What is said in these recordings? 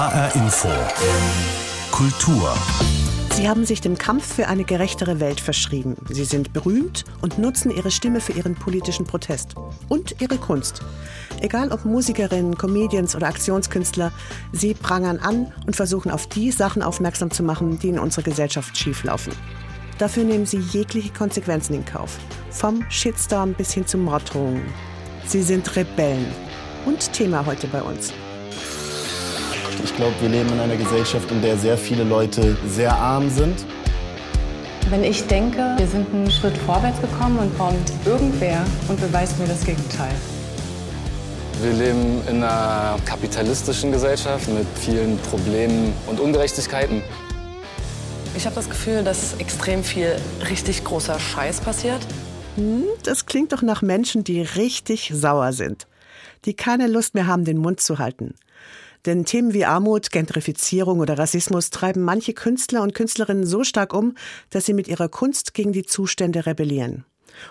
HR Info. Kultur. Sie haben sich dem Kampf für eine gerechtere Welt verschrieben. Sie sind berühmt und nutzen ihre Stimme für ihren politischen Protest und ihre Kunst. Egal ob Musikerinnen, Comedians oder Aktionskünstler, sie prangern an und versuchen auf die Sachen aufmerksam zu machen, die in unserer Gesellschaft schieflaufen. Dafür nehmen sie jegliche Konsequenzen in Kauf. Vom Shitstorm bis hin zu Morddrohungen. Sie sind Rebellen. Und Thema heute bei uns. Ich glaube, wir leben in einer Gesellschaft, in der sehr viele Leute sehr arm sind. Wenn ich denke, wir sind einen Schritt vorwärts gekommen und kommt irgendwer und beweist mir das Gegenteil. Wir leben in einer kapitalistischen Gesellschaft mit vielen Problemen und Ungerechtigkeiten. Ich habe das Gefühl, dass extrem viel richtig großer Scheiß passiert. Hm, das klingt doch nach Menschen, die richtig sauer sind. Die keine Lust mehr haben, den Mund zu halten. Denn Themen wie Armut, Gentrifizierung oder Rassismus treiben manche Künstler und Künstlerinnen so stark um, dass sie mit ihrer Kunst gegen die Zustände rebellieren.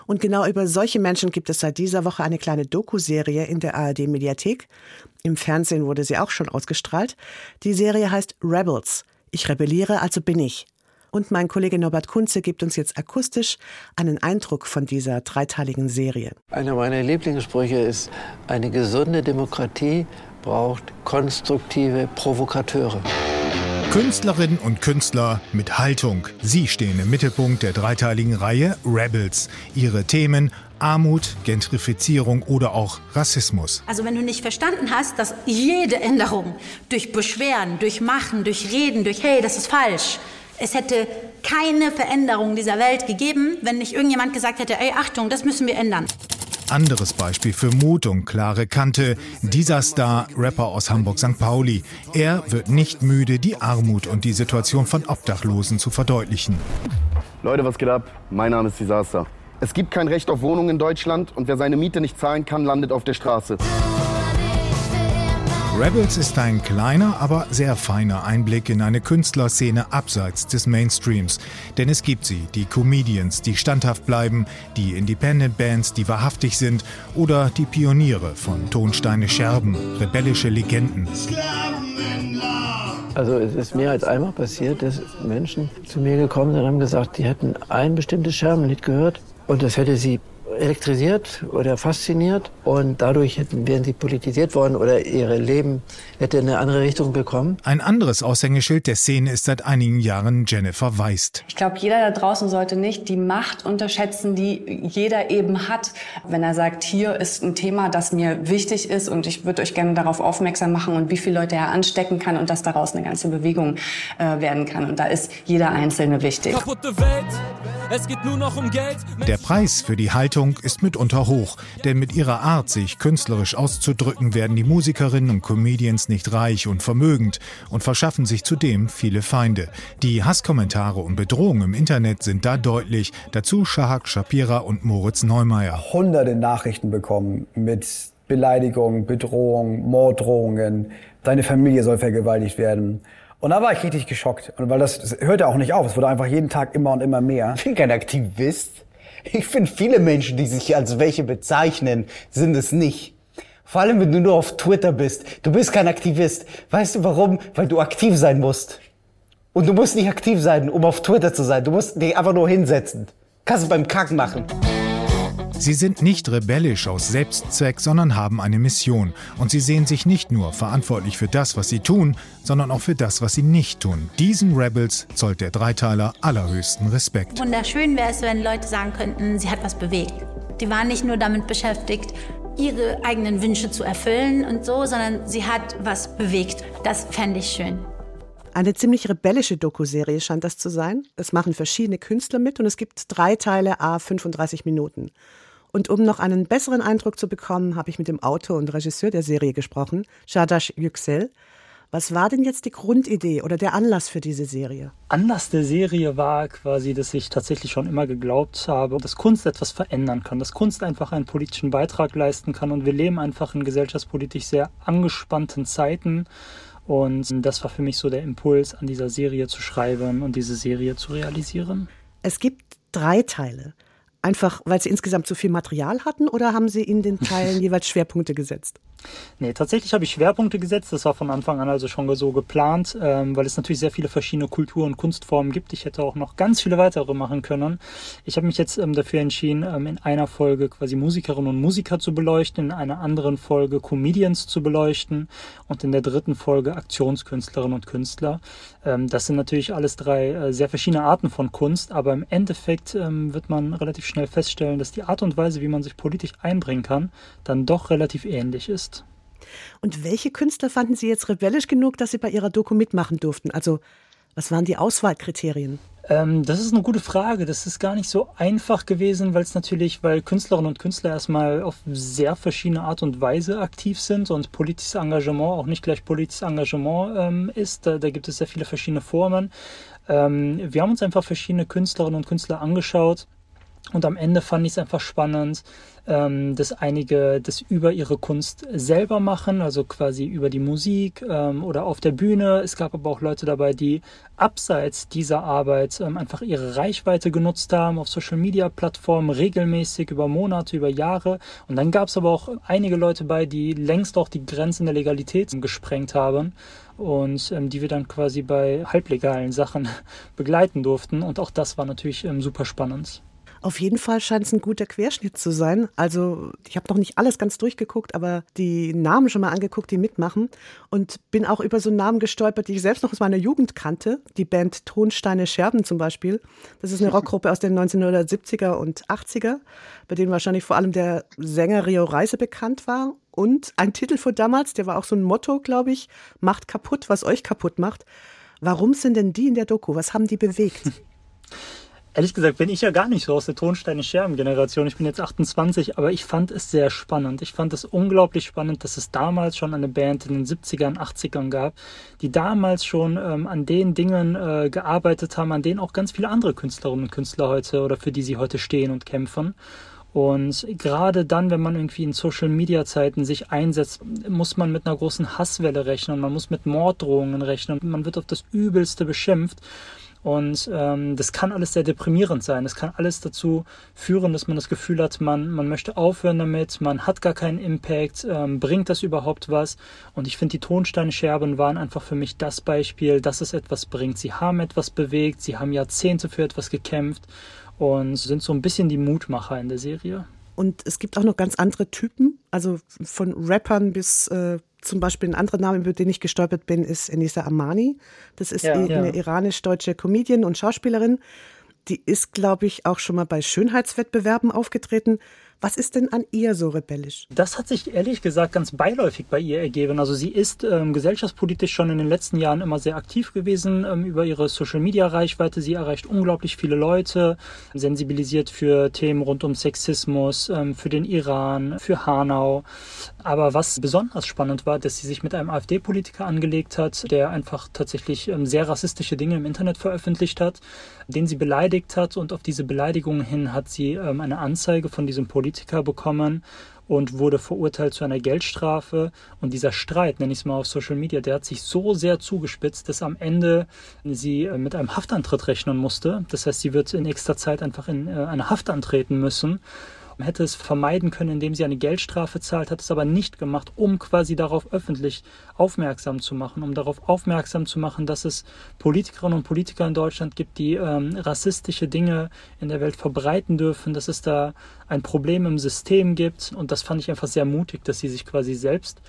Und genau über solche Menschen gibt es seit dieser Woche eine kleine Doku-Serie in der ARD-Mediathek. Im Fernsehen wurde sie auch schon ausgestrahlt. Die Serie heißt Rebels. Ich rebelliere, also bin ich. Und mein Kollege Norbert Kunze gibt uns jetzt akustisch einen Eindruck von dieser dreiteiligen Serie. Einer meiner Lieblingssprüche ist, eine gesunde Demokratie braucht konstruktive Provokateure. Künstlerinnen und Künstler mit Haltung. Sie stehen im Mittelpunkt der dreiteiligen Reihe Rebels. Ihre Themen Armut, Gentrifizierung oder auch Rassismus. Also wenn du nicht verstanden hast, dass jede Änderung durch Beschweren, durch Machen, durch Reden, durch Hey, das ist falsch, es hätte keine Veränderung dieser Welt gegeben, wenn nicht irgendjemand gesagt hätte, ey, Achtung, das müssen wir ändern. Anderes Beispiel für Mut und klare Kante. Dieser Star, Rapper aus Hamburg-St. Pauli. Er wird nicht müde, die Armut und die Situation von Obdachlosen zu verdeutlichen. Leute, was geht ab? Mein Name ist Disaster. Es gibt kein Recht auf Wohnung in Deutschland und wer seine Miete nicht zahlen kann, landet auf der Straße. Rebels ist ein kleiner, aber sehr feiner Einblick in eine Künstlerszene abseits des Mainstreams. Denn es gibt sie, die Comedians, die standhaft bleiben, die Independent Bands, die wahrhaftig sind oder die Pioniere von Tonsteine Scherben, rebellische Legenden. Also es ist mehr als einmal passiert, dass Menschen zu mir gekommen sind und haben gesagt, die hätten ein bestimmtes Scherbenlied gehört und das hätte sie elektrisiert oder fasziniert und dadurch hätten, wären sie politisiert worden oder ihr Leben hätte eine andere Richtung bekommen. Ein anderes Aushängeschild der Szene ist seit einigen Jahren Jennifer Weist. Ich glaube, jeder da draußen sollte nicht die Macht unterschätzen, die jeder eben hat, wenn er sagt, hier ist ein Thema, das mir wichtig ist und ich würde euch gerne darauf aufmerksam machen und wie viele Leute er anstecken kann und dass daraus eine ganze Bewegung äh, werden kann. Und da ist jeder Einzelne wichtig. Kaputte Welt, es geht nur noch um Geld. Der Preis für die Haltung ist mitunter hoch, denn mit ihrer Art, sich künstlerisch auszudrücken, werden die Musikerinnen und Comedians nicht reich und vermögend und verschaffen sich zudem viele Feinde. Die Hasskommentare und Bedrohungen im Internet sind da deutlich. Dazu Shahak Shapira und Moritz Neumeier. Hunderte Nachrichten bekommen mit Beleidigungen, Bedrohungen, Morddrohungen. Deine Familie soll vergewaltigt werden. Und da war ich richtig geschockt. Und weil das, das hörte auch nicht auf. Es wurde einfach jeden Tag immer und immer mehr. Ich bin kein Aktivist. Ich finde, viele Menschen, die sich als welche bezeichnen, sind es nicht. Vor allem, wenn du nur auf Twitter bist. Du bist kein Aktivist. Weißt du warum? Weil du aktiv sein musst. Und du musst nicht aktiv sein, um auf Twitter zu sein. Du musst dich einfach nur hinsetzen. Kannst du beim Kacken machen. Sie sind nicht rebellisch aus Selbstzweck, sondern haben eine Mission. Und sie sehen sich nicht nur verantwortlich für das, was sie tun, sondern auch für das, was sie nicht tun. Diesen Rebels zollt der Dreiteiler allerhöchsten Respekt. Wunderschön wäre es, wenn Leute sagen könnten, sie hat was bewegt. Die waren nicht nur damit beschäftigt, ihre eigenen Wünsche zu erfüllen und so, sondern sie hat was bewegt. Das fände ich schön. Eine ziemlich rebellische Dokuserie scheint das zu sein. Es machen verschiedene Künstler mit und es gibt drei Teile a 35 Minuten. Und um noch einen besseren Eindruck zu bekommen, habe ich mit dem Autor und Regisseur der Serie gesprochen, Shadash Yüksel. Was war denn jetzt die Grundidee oder der Anlass für diese Serie? Anlass der Serie war quasi, dass ich tatsächlich schon immer geglaubt habe, dass Kunst etwas verändern kann, dass Kunst einfach einen politischen Beitrag leisten kann. Und wir leben einfach in gesellschaftspolitisch sehr angespannten Zeiten. Und das war für mich so der Impuls, an dieser Serie zu schreiben und diese Serie zu realisieren. Es gibt drei Teile. Einfach, weil Sie insgesamt so viel Material hatten oder haben Sie in den Teilen jeweils Schwerpunkte gesetzt? Nee, tatsächlich habe ich Schwerpunkte gesetzt. Das war von Anfang an also schon so geplant, ähm, weil es natürlich sehr viele verschiedene Kultur- und Kunstformen gibt. Ich hätte auch noch ganz viele weitere machen können. Ich habe mich jetzt ähm, dafür entschieden, ähm, in einer Folge quasi Musikerinnen und Musiker zu beleuchten, in einer anderen Folge Comedians zu beleuchten und in der dritten Folge Aktionskünstlerinnen und Künstler. Ähm, das sind natürlich alles drei äh, sehr verschiedene Arten von Kunst, aber im Endeffekt ähm, wird man relativ schnell feststellen, dass die Art und Weise, wie man sich politisch einbringen kann, dann doch relativ ähnlich ist. Und welche Künstler fanden Sie jetzt rebellisch genug, dass Sie bei Ihrer Doku mitmachen durften? Also, was waren die Auswahlkriterien? Ähm, das ist eine gute Frage. Das ist gar nicht so einfach gewesen, weil es natürlich, weil Künstlerinnen und Künstler erstmal auf sehr verschiedene Art und Weise aktiv sind und politisches Engagement auch nicht gleich politisches Engagement ähm, ist. Da, da, gibt es sehr viele verschiedene Formen. Ähm, wir haben uns einfach verschiedene Künstlerinnen und Künstler angeschaut und am Ende fand ich es einfach spannend, ähm, dass einige das über ihre Kunst selber machen, also quasi über die Musik ähm, oder auf der Bühne. Es gab aber auch Leute dabei, die abseits dieser Arbeit ähm, einfach ihre Reichweite genutzt haben auf Social-Media-Plattformen regelmäßig über Monate, über Jahre. Und dann gab es aber auch einige Leute bei, die längst auch die Grenzen der Legalität gesprengt haben und ähm, die wir dann quasi bei halblegalen Sachen begleiten durften. Und auch das war natürlich ähm, super spannend. Auf jeden Fall scheint es ein guter Querschnitt zu sein. Also ich habe noch nicht alles ganz durchgeguckt, aber die Namen schon mal angeguckt, die mitmachen. Und bin auch über so Namen gestolpert, die ich selbst noch aus meiner Jugend kannte. Die Band Tonsteine Scherben zum Beispiel. Das ist eine Rockgruppe aus den 1970er und 80er, bei denen wahrscheinlich vor allem der Sänger Rio Reise bekannt war. Und ein Titel von damals, der war auch so ein Motto, glaube ich, macht kaputt, was euch kaputt macht. Warum sind denn die in der Doku? Was haben die bewegt? Ehrlich gesagt bin ich ja gar nicht so aus der Tonsteine-Scherben-Generation. Ich bin jetzt 28, aber ich fand es sehr spannend. Ich fand es unglaublich spannend, dass es damals schon eine Band in den 70ern, 80ern gab, die damals schon ähm, an den Dingen äh, gearbeitet haben, an denen auch ganz viele andere Künstlerinnen und Künstler heute oder für die sie heute stehen und kämpfen. Und gerade dann, wenn man irgendwie in Social-Media-Zeiten sich einsetzt, muss man mit einer großen Hasswelle rechnen, man muss mit Morddrohungen rechnen, man wird auf das Übelste beschimpft. Und ähm, das kann alles sehr deprimierend sein. Das kann alles dazu führen, dass man das Gefühl hat, man, man möchte aufhören damit, man hat gar keinen Impact, ähm, bringt das überhaupt was? Und ich finde, die Tonsteinscherben waren einfach für mich das Beispiel, dass es etwas bringt. Sie haben etwas bewegt, sie haben Jahrzehnte für etwas gekämpft und sind so ein bisschen die Mutmacher in der Serie. Und es gibt auch noch ganz andere Typen, also von Rappern bis äh, zum Beispiel ein anderer Name, über den ich gestolpert bin, ist Enisa Amani. Das ist ja, eine ja. iranisch-deutsche Comedian und Schauspielerin. Die ist, glaube ich, auch schon mal bei Schönheitswettbewerben aufgetreten. Was ist denn an ihr so rebellisch? Das hat sich ehrlich gesagt ganz beiläufig bei ihr ergeben. Also sie ist ähm, gesellschaftspolitisch schon in den letzten Jahren immer sehr aktiv gewesen ähm, über ihre Social-Media-Reichweite. Sie erreicht unglaublich viele Leute, sensibilisiert für Themen rund um Sexismus, ähm, für den Iran, für Hanau. Aber was besonders spannend war, dass sie sich mit einem AfD-Politiker angelegt hat, der einfach tatsächlich ähm, sehr rassistische Dinge im Internet veröffentlicht hat, den sie beleidigt hat. Und auf diese Beleidigungen hin hat sie ähm, eine Anzeige von diesem Politiker bekommen und wurde verurteilt zu einer Geldstrafe. Und dieser Streit, nenne ich es mal auf Social Media, der hat sich so sehr zugespitzt, dass am Ende sie äh, mit einem Haftantritt rechnen musste. Das heißt, sie wird in nächster Zeit einfach in äh, eine Haft antreten müssen hätte es vermeiden können, indem sie eine Geldstrafe zahlt, hat es aber nicht gemacht, um quasi darauf öffentlich aufmerksam zu machen, um darauf aufmerksam zu machen, dass es Politikerinnen und Politiker in Deutschland gibt, die ähm, rassistische Dinge in der Welt verbreiten dürfen, dass es da ein Problem im System gibt. Und das fand ich einfach sehr mutig, dass sie sich quasi selbst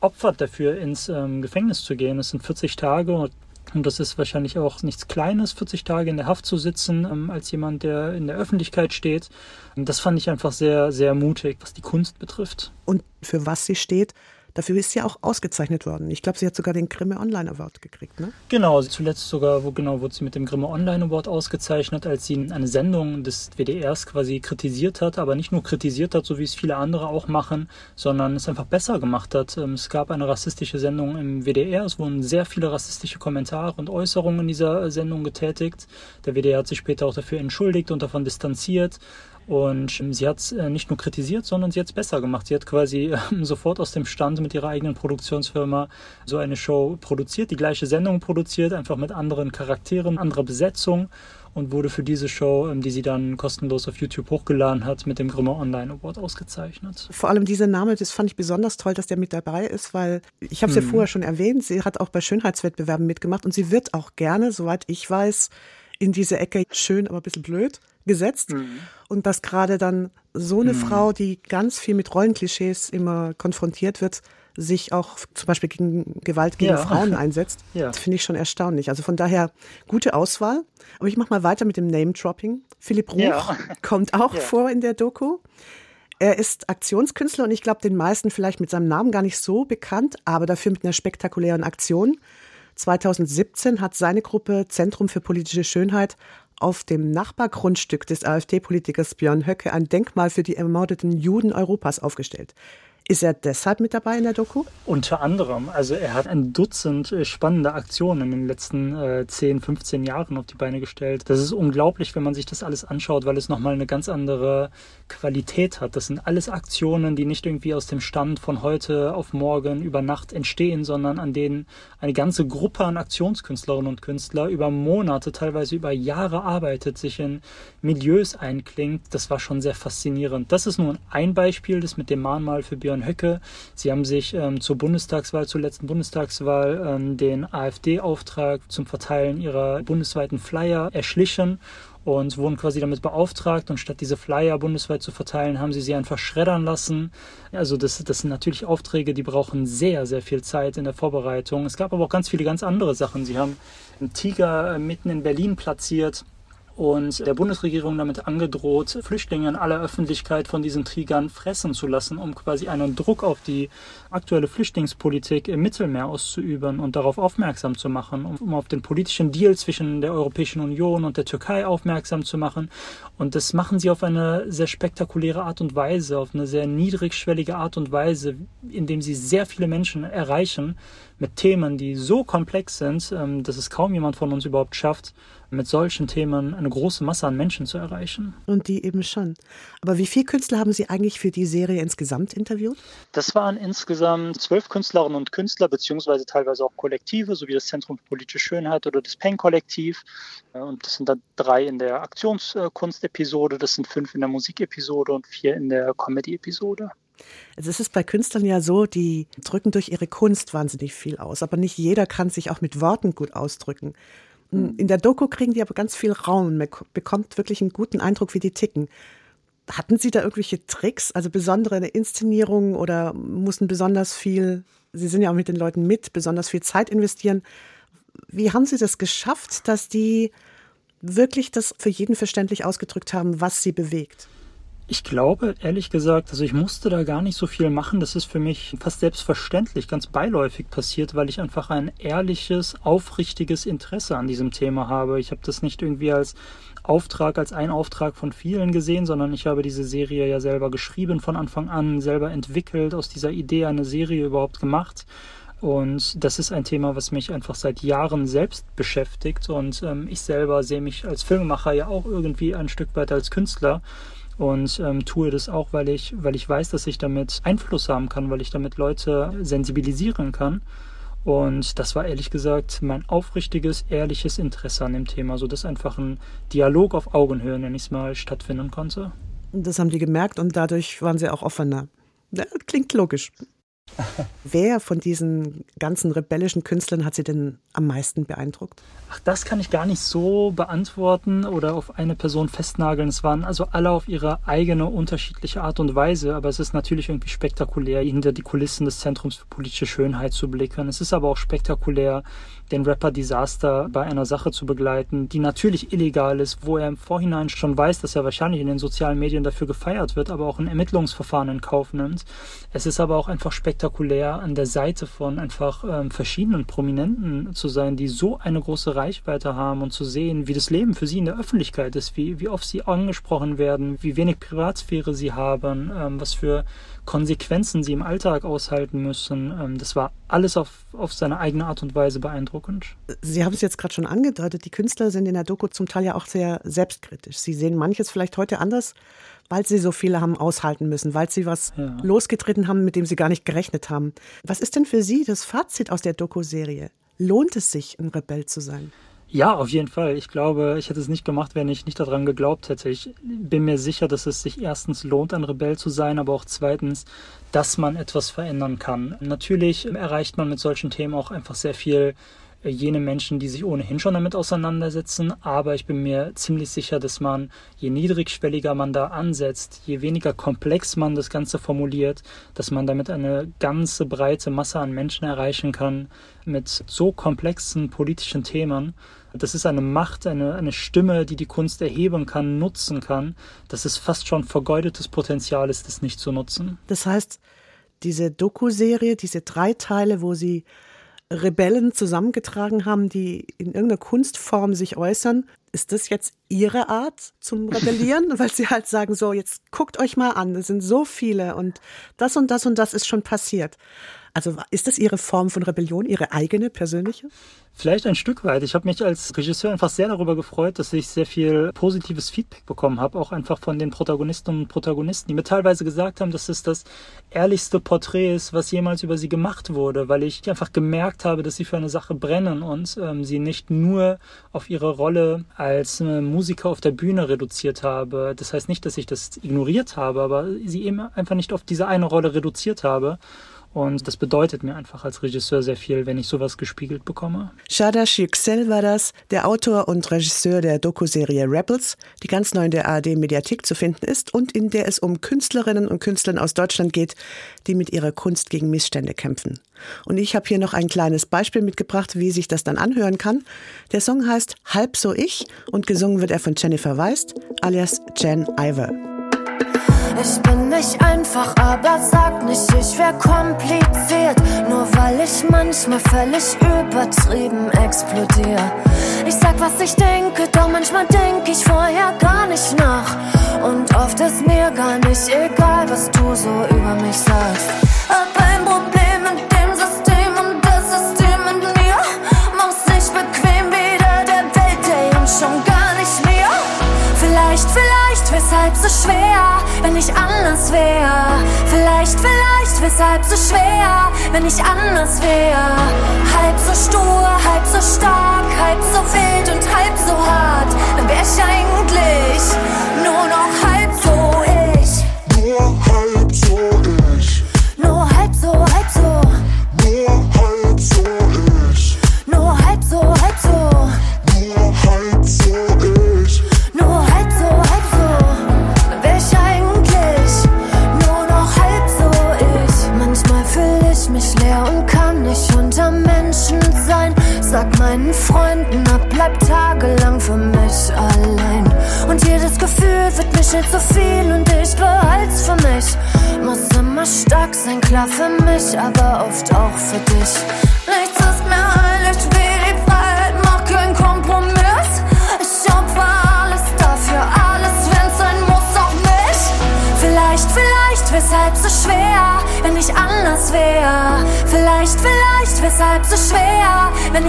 opfert dafür, ins ähm, Gefängnis zu gehen. Es sind 40 Tage und und das ist wahrscheinlich auch nichts Kleines, 40 Tage in der Haft zu sitzen, ähm, als jemand, der in der Öffentlichkeit steht. Das fand ich einfach sehr, sehr mutig, was die Kunst betrifft. Und für was sie steht, Dafür ist sie auch ausgezeichnet worden. Ich glaube, sie hat sogar den Grimme Online Award gekriegt, ne? Genau, zuletzt sogar, wo genau wurde sie mit dem Grimme Online Award ausgezeichnet, als sie eine Sendung des WDRs quasi kritisiert hat, aber nicht nur kritisiert hat, so wie es viele andere auch machen, sondern es einfach besser gemacht hat. Ähm, es gab eine rassistische Sendung im WDR, es wurden sehr viele rassistische Kommentare und Äußerungen in dieser Sendung getätigt. Der WDR hat sich später auch dafür entschuldigt und davon distanziert. Und sie hat es äh, nicht nur kritisiert, sondern sie hat es besser gemacht. Sie hat quasi äh, sofort aus dem Stand mit ihrer eigenen Produktionsfirma so eine Show produziert, die gleiche Sendung produziert, einfach mit anderen Charakteren, anderer Besetzung und wurde für diese Show, ähm, die sie dann kostenlos auf YouTube hochgeladen hat, mit dem Grimme Online Award ausgezeichnet. Vor allem dieser Name, das fand ich besonders toll, dass der mit dabei ist, weil ich habe es mhm. ja vorher schon erwähnt, sie hat auch bei Schönheitswettbewerben mitgemacht und sie wird auch gerne, soweit ich weiß, in diese Ecke schön, aber ein bisschen blöd gesetzt. Mhm. Und dass gerade dann so eine mhm. Frau, die ganz viel mit Rollenklischees immer konfrontiert wird, sich auch zum Beispiel gegen Gewalt gegen ja. Frauen einsetzt, ja. finde ich schon erstaunlich. Also von daher gute Auswahl. Aber ich mache mal weiter mit dem Name-Dropping. Philipp Ruch ja. kommt auch vor in der Doku. Er ist Aktionskünstler und ich glaube, den meisten vielleicht mit seinem Namen gar nicht so bekannt, aber dafür mit einer spektakulären Aktion. 2017 hat seine Gruppe Zentrum für politische Schönheit auf dem Nachbargrundstück des AfD-Politikers Björn Höcke ein Denkmal für die ermordeten Juden Europas aufgestellt. Ist er deshalb mit dabei in der Doku? Unter anderem. Also er hat ein Dutzend äh, spannende Aktionen in den letzten äh, 10, 15 Jahren auf die Beine gestellt. Das ist unglaublich, wenn man sich das alles anschaut, weil es nochmal eine ganz andere Qualität hat. Das sind alles Aktionen, die nicht irgendwie aus dem Stand von heute auf morgen über Nacht entstehen, sondern an denen eine ganze Gruppe an Aktionskünstlerinnen und Künstler über Monate, teilweise über Jahre arbeitet, sich in Milieus einklingt. Das war schon sehr faszinierend. Das ist nur ein Beispiel, das mit dem Mahnmal für Björn Björn Höcke. Sie haben sich ähm, zur Bundestagswahl, zur letzten Bundestagswahl, ähm, den AfD-Auftrag zum Verteilen ihrer bundesweiten Flyer erschlichen und wurden quasi damit beauftragt und statt diese Flyer bundesweit zu verteilen, haben sie sie einfach schreddern lassen. Also das, das sind natürlich Aufträge, die brauchen sehr, sehr viel Zeit in der Vorbereitung. Es gab aber auch ganz viele ganz andere Sachen. Sie haben einen Tiger äh, mitten in Berlin platziert und der Bundesregierung damit angedroht, Flüchtlinge in aller Öffentlichkeit von diesen Tigern fressen zu lassen, um quasi einen Druck auf die aktuelle Flüchtlingspolitik im Mittelmeer auszuüben und darauf aufmerksam zu machen, um auf den politischen Deal zwischen der Europäischen Union und der Türkei aufmerksam zu machen. Und das machen sie auf eine sehr spektakuläre Art und Weise, auf eine sehr niedrigschwellige Art und Weise, indem sie sehr viele Menschen erreichen mit Themen, die so komplex sind, ähm, dass es kaum jemand von uns überhaupt schafft, mit solchen Themen eine große Masse an Menschen zu erreichen. Und die eben schon. Aber wie viele Künstler haben Sie eigentlich für die Serie insgesamt interviewt? Das waren insgesamt zwölf Künstlerinnen und Künstler, beziehungsweise teilweise auch Kollektive, sowie das Zentrum für politische Schönheit oder das Pen-Kollektiv. Äh, und das sind dann drei in der Aktionskunst-Episode, das sind fünf in der Musikepisode und vier in der Comedy-Episode. Also es ist bei Künstlern ja so, die drücken durch ihre Kunst wahnsinnig viel aus, aber nicht jeder kann sich auch mit Worten gut ausdrücken. In der Doku kriegen die aber ganz viel Raum. Man bekommt wirklich einen guten Eindruck, wie die ticken. Hatten Sie da irgendwelche Tricks, also besondere Inszenierungen oder mussten besonders viel, Sie sind ja auch mit den Leuten mit, besonders viel Zeit investieren. Wie haben Sie das geschafft, dass die wirklich das für jeden verständlich ausgedrückt haben, was sie bewegt? Ich glaube, ehrlich gesagt, also ich musste da gar nicht so viel machen. Das ist für mich fast selbstverständlich, ganz beiläufig passiert, weil ich einfach ein ehrliches, aufrichtiges Interesse an diesem Thema habe. Ich habe das nicht irgendwie als Auftrag, als ein Auftrag von vielen gesehen, sondern ich habe diese Serie ja selber geschrieben von Anfang an, selber entwickelt, aus dieser Idee eine Serie überhaupt gemacht. Und das ist ein Thema, was mich einfach seit Jahren selbst beschäftigt. Und ähm, ich selber sehe mich als Filmemacher ja auch irgendwie ein Stück weit als Künstler und ähm, tue das auch, weil ich, weil ich weiß, dass ich damit Einfluss haben kann, weil ich damit Leute sensibilisieren kann. Und das war ehrlich gesagt mein aufrichtiges, ehrliches Interesse an dem Thema, sodass einfach ein Dialog auf Augenhöhe, nenne ich es mal, stattfinden konnte. Das haben die gemerkt und dadurch waren sie auch offener. Klingt logisch. Wer von diesen ganzen rebellischen Künstlern hat Sie denn am meisten beeindruckt? Ach, das kann ich gar nicht so beantworten oder auf eine Person festnageln. Es waren also alle auf ihre eigene unterschiedliche Art und Weise, aber es ist natürlich irgendwie spektakulär, hinter die Kulissen des Zentrums für politische Schönheit zu blicken. Es ist aber auch spektakulär, den Rapper Disaster bei einer Sache zu begleiten, die natürlich illegal ist, wo er im Vorhinein schon weiß, dass er wahrscheinlich in den sozialen Medien dafür gefeiert wird, aber auch ein Ermittlungsverfahren in Kauf nimmt. Es ist aber auch einfach spektakulär, an der Seite von einfach ähm, verschiedenen Prominenten zu sein, die so eine große Reichweite haben und zu sehen, wie das Leben für sie in der Öffentlichkeit ist, wie, wie oft sie angesprochen werden, wie wenig Privatsphäre sie haben, ähm, was für Konsequenzen sie im Alltag aushalten müssen. Ähm, das war alles auf, auf seine eigene Art und Weise beeindruckend. Sie haben es jetzt gerade schon angedeutet, die Künstler sind in der Doku zum Teil ja auch sehr selbstkritisch. Sie sehen manches vielleicht heute anders, weil sie so viele haben aushalten müssen, weil sie was ja. losgetreten haben, mit dem sie gar nicht gerechnet haben. Was ist denn für Sie das Fazit aus der Doku-Serie? Lohnt es sich, ein Rebell zu sein? Ja, auf jeden Fall. Ich glaube, ich hätte es nicht gemacht, wenn ich nicht daran geglaubt hätte. Ich bin mir sicher, dass es sich erstens lohnt, ein Rebell zu sein, aber auch zweitens, dass man etwas verändern kann. Natürlich erreicht man mit solchen Themen auch einfach sehr viel jene Menschen, die sich ohnehin schon damit auseinandersetzen. Aber ich bin mir ziemlich sicher, dass man, je niedrigschwelliger man da ansetzt, je weniger komplex man das Ganze formuliert, dass man damit eine ganze breite Masse an Menschen erreichen kann mit so komplexen politischen Themen. Das ist eine Macht, eine, eine Stimme, die die Kunst erheben kann, nutzen kann. Das ist fast schon vergeudetes Potenzial ist, das nicht zu nutzen. Das heißt, diese Doku-Serie, diese drei Teile, wo sie Rebellen zusammengetragen haben, die in irgendeiner Kunstform sich äußern. Ist das jetzt Ihre Art zum Rebellieren? Weil Sie halt sagen, so, jetzt guckt euch mal an, es sind so viele und das und das und das ist schon passiert. Also ist das Ihre Form von Rebellion, Ihre eigene persönliche? Vielleicht ein Stück weit. Ich habe mich als Regisseur einfach sehr darüber gefreut, dass ich sehr viel positives Feedback bekommen habe, auch einfach von den Protagonisten und Protagonisten, die mir teilweise gesagt haben, dass es das ehrlichste Porträt ist, was jemals über sie gemacht wurde, weil ich einfach gemerkt habe, dass sie für eine Sache brennen und ähm, sie nicht nur auf ihre Rolle als Musiker auf der Bühne reduziert habe. Das heißt nicht, dass ich das ignoriert habe, aber sie eben einfach nicht auf diese eine Rolle reduziert habe. Und das bedeutet mir einfach als Regisseur sehr viel, wenn ich sowas gespiegelt bekomme. Shadash Yüksel war das, der Autor und Regisseur der Doku-Serie Rebels, die ganz neu in der ARD-Mediathek zu finden ist und in der es um Künstlerinnen und Künstler aus Deutschland geht, die mit ihrer Kunst gegen Missstände kämpfen. Und ich habe hier noch ein kleines Beispiel mitgebracht, wie sich das dann anhören kann. Der Song heißt Halb so ich und gesungen wird er von Jennifer Weist, alias Jen Iver. Ich bin nicht einfach, aber sag nicht, ich wär kompliziert. Nur weil ich manchmal völlig übertrieben explodiere. Ich sag, was ich denke, doch manchmal denk ich vorher gar nicht nach. Und oft ist mir gar nicht egal, was du so über mich sagst. Weshalb so schwer? wenn ich anders wär. Vielleicht, vielleicht, weshalb so schwer, wenn ich anders wär. Halb so stur, halb so stark, halb so wild und halb so hart. Dann wär ich eigentlich nur noch halb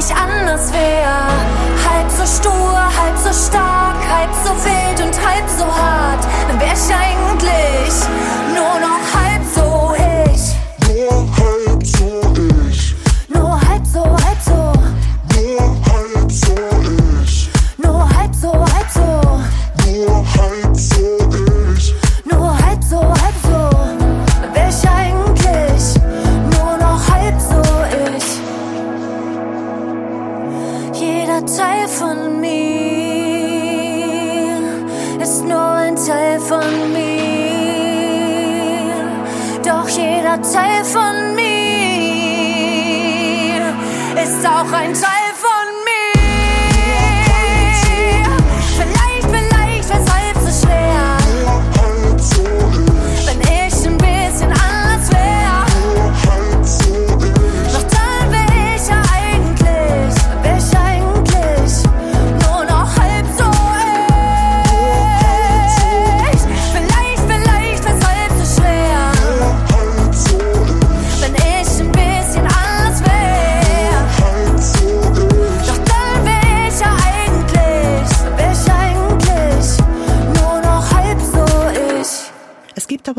ich anders wär.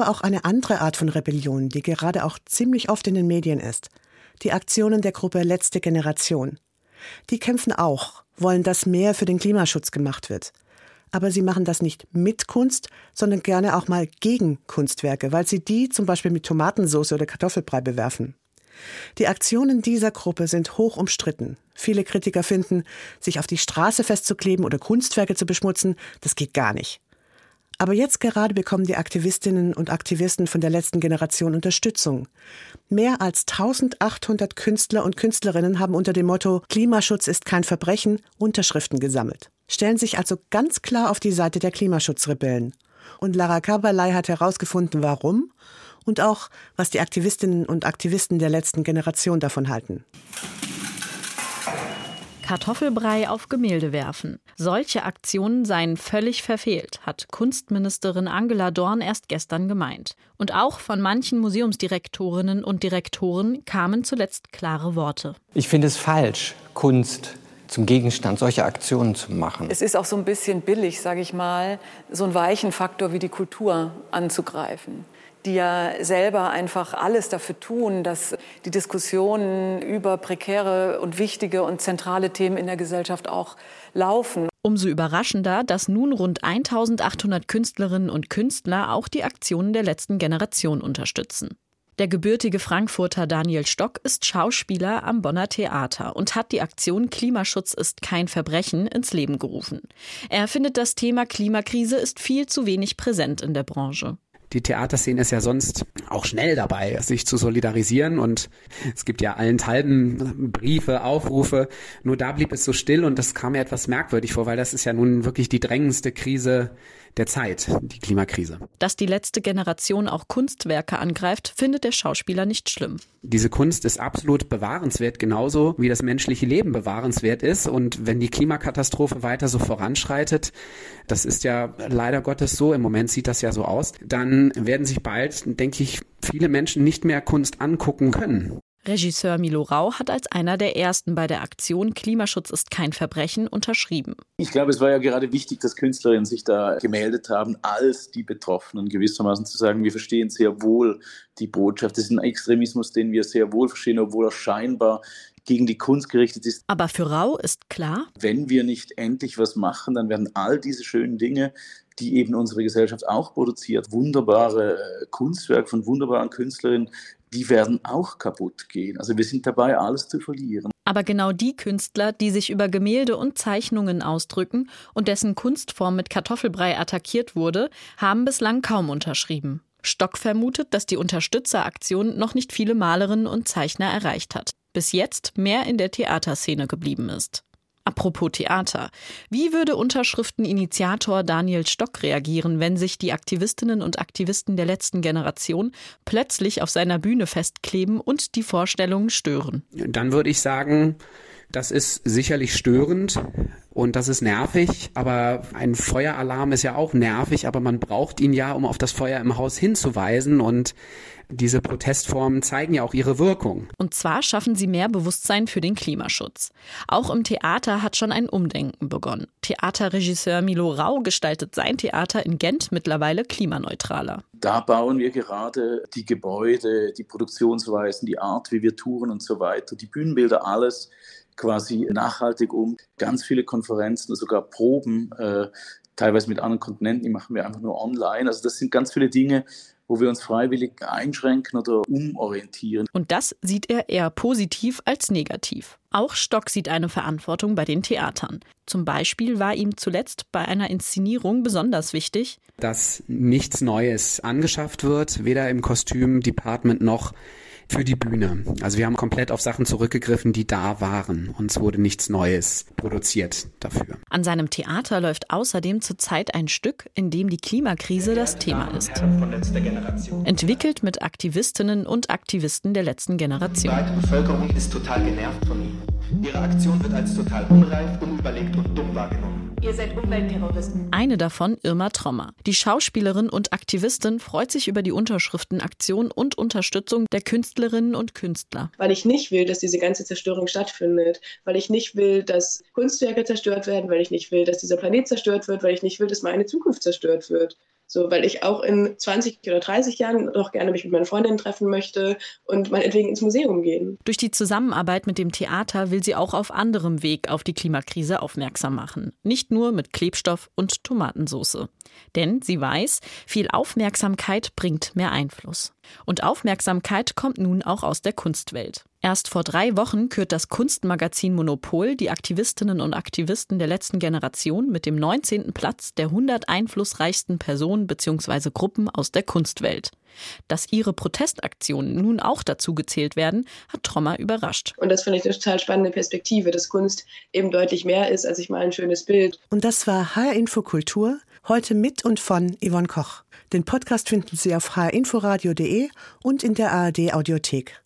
Auch eine andere Art von Rebellion, die gerade auch ziemlich oft in den Medien ist. Die Aktionen der Gruppe Letzte Generation. Die kämpfen auch wollen, dass mehr für den Klimaschutz gemacht wird. Aber sie machen das nicht mit Kunst, sondern gerne auch mal gegen Kunstwerke, weil sie die zum Beispiel mit Tomatensauce oder Kartoffelbrei bewerfen. Die Aktionen dieser Gruppe sind hoch umstritten. Viele Kritiker finden, sich auf die Straße festzukleben oder Kunstwerke zu beschmutzen, das geht gar nicht. Aber jetzt gerade bekommen die Aktivistinnen und Aktivisten von der letzten Generation Unterstützung. Mehr als 1800 Künstler und Künstlerinnen haben unter dem Motto Klimaschutz ist kein Verbrechen Unterschriften gesammelt, stellen sich also ganz klar auf die Seite der Klimaschutzrebellen. Und Lara Kabalai hat herausgefunden, warum und auch, was die Aktivistinnen und Aktivisten der letzten Generation davon halten. Kartoffelbrei auf Gemälde werfen. Solche Aktionen seien völlig verfehlt, hat Kunstministerin Angela Dorn erst gestern gemeint. Und auch von manchen Museumsdirektorinnen und Direktoren kamen zuletzt klare Worte. Ich finde es falsch, Kunst zum Gegenstand solcher Aktionen zu machen. Es ist auch so ein bisschen billig, sage ich mal, so einen weichen Faktor wie die Kultur anzugreifen die ja selber einfach alles dafür tun, dass die Diskussionen über prekäre und wichtige und zentrale Themen in der Gesellschaft auch laufen. Umso überraschender, dass nun rund 1800 Künstlerinnen und Künstler auch die Aktionen der letzten Generation unterstützen. Der gebürtige Frankfurter Daniel Stock ist Schauspieler am Bonner Theater und hat die Aktion Klimaschutz ist kein Verbrechen ins Leben gerufen. Er findet, das Thema Klimakrise ist viel zu wenig präsent in der Branche die Theaterszene ist ja sonst auch schnell dabei, sich zu solidarisieren und es gibt ja allenthalben Briefe, Aufrufe. Nur da blieb es so still und das kam mir etwas merkwürdig vor, weil das ist ja nun wirklich die drängendste Krise der Zeit, die Klimakrise. Dass die letzte Generation auch Kunstwerke angreift, findet der Schauspieler nicht schlimm. Diese Kunst ist absolut bewahrenswert, genauso wie das menschliche Leben bewahrenswert ist. Und wenn die Klimakatastrophe weiter so voranschreitet, das ist ja leider Gottes so, im Moment sieht das ja so aus, dann werden sich bald, denke ich, viele Menschen nicht mehr Kunst angucken können. Regisseur Milo Rau hat als einer der ersten bei der Aktion Klimaschutz ist kein Verbrechen unterschrieben. Ich glaube, es war ja gerade wichtig, dass Künstlerinnen sich da gemeldet haben, als die Betroffenen gewissermaßen zu sagen, wir verstehen sehr wohl die Botschaft. Das ist ein Extremismus, den wir sehr wohl verstehen, obwohl er scheinbar gegen die Kunst gerichtet ist. Aber für Rau ist klar, wenn wir nicht endlich was machen, dann werden all diese schönen Dinge, die eben unsere Gesellschaft auch produziert, wunderbare äh, Kunstwerke von wunderbaren Künstlerinnen, die werden auch kaputt gehen. Also wir sind dabei, alles zu verlieren. Aber genau die Künstler, die sich über Gemälde und Zeichnungen ausdrücken und dessen Kunstform mit Kartoffelbrei attackiert wurde, haben bislang kaum unterschrieben. Stock vermutet, dass die Unterstützeraktion noch nicht viele Malerinnen und Zeichner erreicht hat. Bis jetzt mehr in der Theaterszene geblieben ist. Apropos Theater. Wie würde Unterschrifteninitiator Daniel Stock reagieren, wenn sich die Aktivistinnen und Aktivisten der letzten Generation plötzlich auf seiner Bühne festkleben und die Vorstellungen stören? Dann würde ich sagen, das ist sicherlich störend und das ist nervig, aber ein Feueralarm ist ja auch nervig, aber man braucht ihn ja, um auf das Feuer im Haus hinzuweisen und diese Protestformen zeigen ja auch ihre Wirkung. Und zwar schaffen sie mehr Bewusstsein für den Klimaschutz. Auch im Theater hat schon ein Umdenken begonnen. Theaterregisseur Milo Rau gestaltet sein Theater in Gent mittlerweile klimaneutraler. Da bauen wir gerade die Gebäude, die Produktionsweisen, die Art, wie wir touren und so weiter, die Bühnenbilder, alles quasi nachhaltig um. Ganz viele Konferenzen, sogar Proben, äh, teilweise mit anderen Kontinenten, die machen wir einfach nur online. Also das sind ganz viele Dinge, wo wir uns freiwillig einschränken oder umorientieren. Und das sieht er eher positiv als negativ. Auch Stock sieht eine Verantwortung bei den Theatern. Zum Beispiel war ihm zuletzt bei einer Inszenierung besonders wichtig, dass nichts Neues angeschafft wird, weder im Kostümdepartment noch für die Bühne. Also wir haben komplett auf Sachen zurückgegriffen, die da waren. Uns wurde nichts Neues produziert dafür. An seinem Theater läuft außerdem zurzeit ein Stück, in dem die Klimakrise das Thema ist. Entwickelt mit Aktivistinnen und Aktivisten der letzten Generation. Die breite Bevölkerung ist total genervt von ihnen. Ihre Aktion wird als total unreif, unüberlegt und dumm wahrgenommen. Ihr seid Umweltterroristen. Eine davon Irma Trommer. Die Schauspielerin und Aktivistin freut sich über die Unterschriftenaktion und Unterstützung der Künstlerinnen und Künstler. Weil ich nicht will, dass diese ganze Zerstörung stattfindet. Weil ich nicht will, dass Kunstwerke zerstört werden. Weil ich nicht will, dass dieser Planet zerstört wird. Weil ich nicht will, dass meine Zukunft zerstört wird. So, weil ich auch in 20 oder 30 Jahren doch gerne mich mit meinen Freundinnen treffen möchte und meinetwegen ins Museum gehen. Durch die Zusammenarbeit mit dem Theater will sie auch auf anderem Weg auf die Klimakrise aufmerksam machen. Nicht nur mit Klebstoff und Tomatensauce. Denn sie weiß, viel Aufmerksamkeit bringt mehr Einfluss. Und Aufmerksamkeit kommt nun auch aus der Kunstwelt. Erst vor drei Wochen kürt das Kunstmagazin Monopol die Aktivistinnen und Aktivisten der letzten Generation mit dem 19. Platz der 100 einflussreichsten Personen bzw. Gruppen aus der Kunstwelt. Dass ihre Protestaktionen nun auch dazu gezählt werden, hat Trommer überrascht. Und das finde ich eine total spannende Perspektive, dass Kunst eben deutlich mehr ist als ich mal ein schönes Bild. Und das war HR Info Kultur, heute mit und von Yvonne Koch. Den Podcast finden Sie auf hrinforadio.de und in der ARD Audiothek.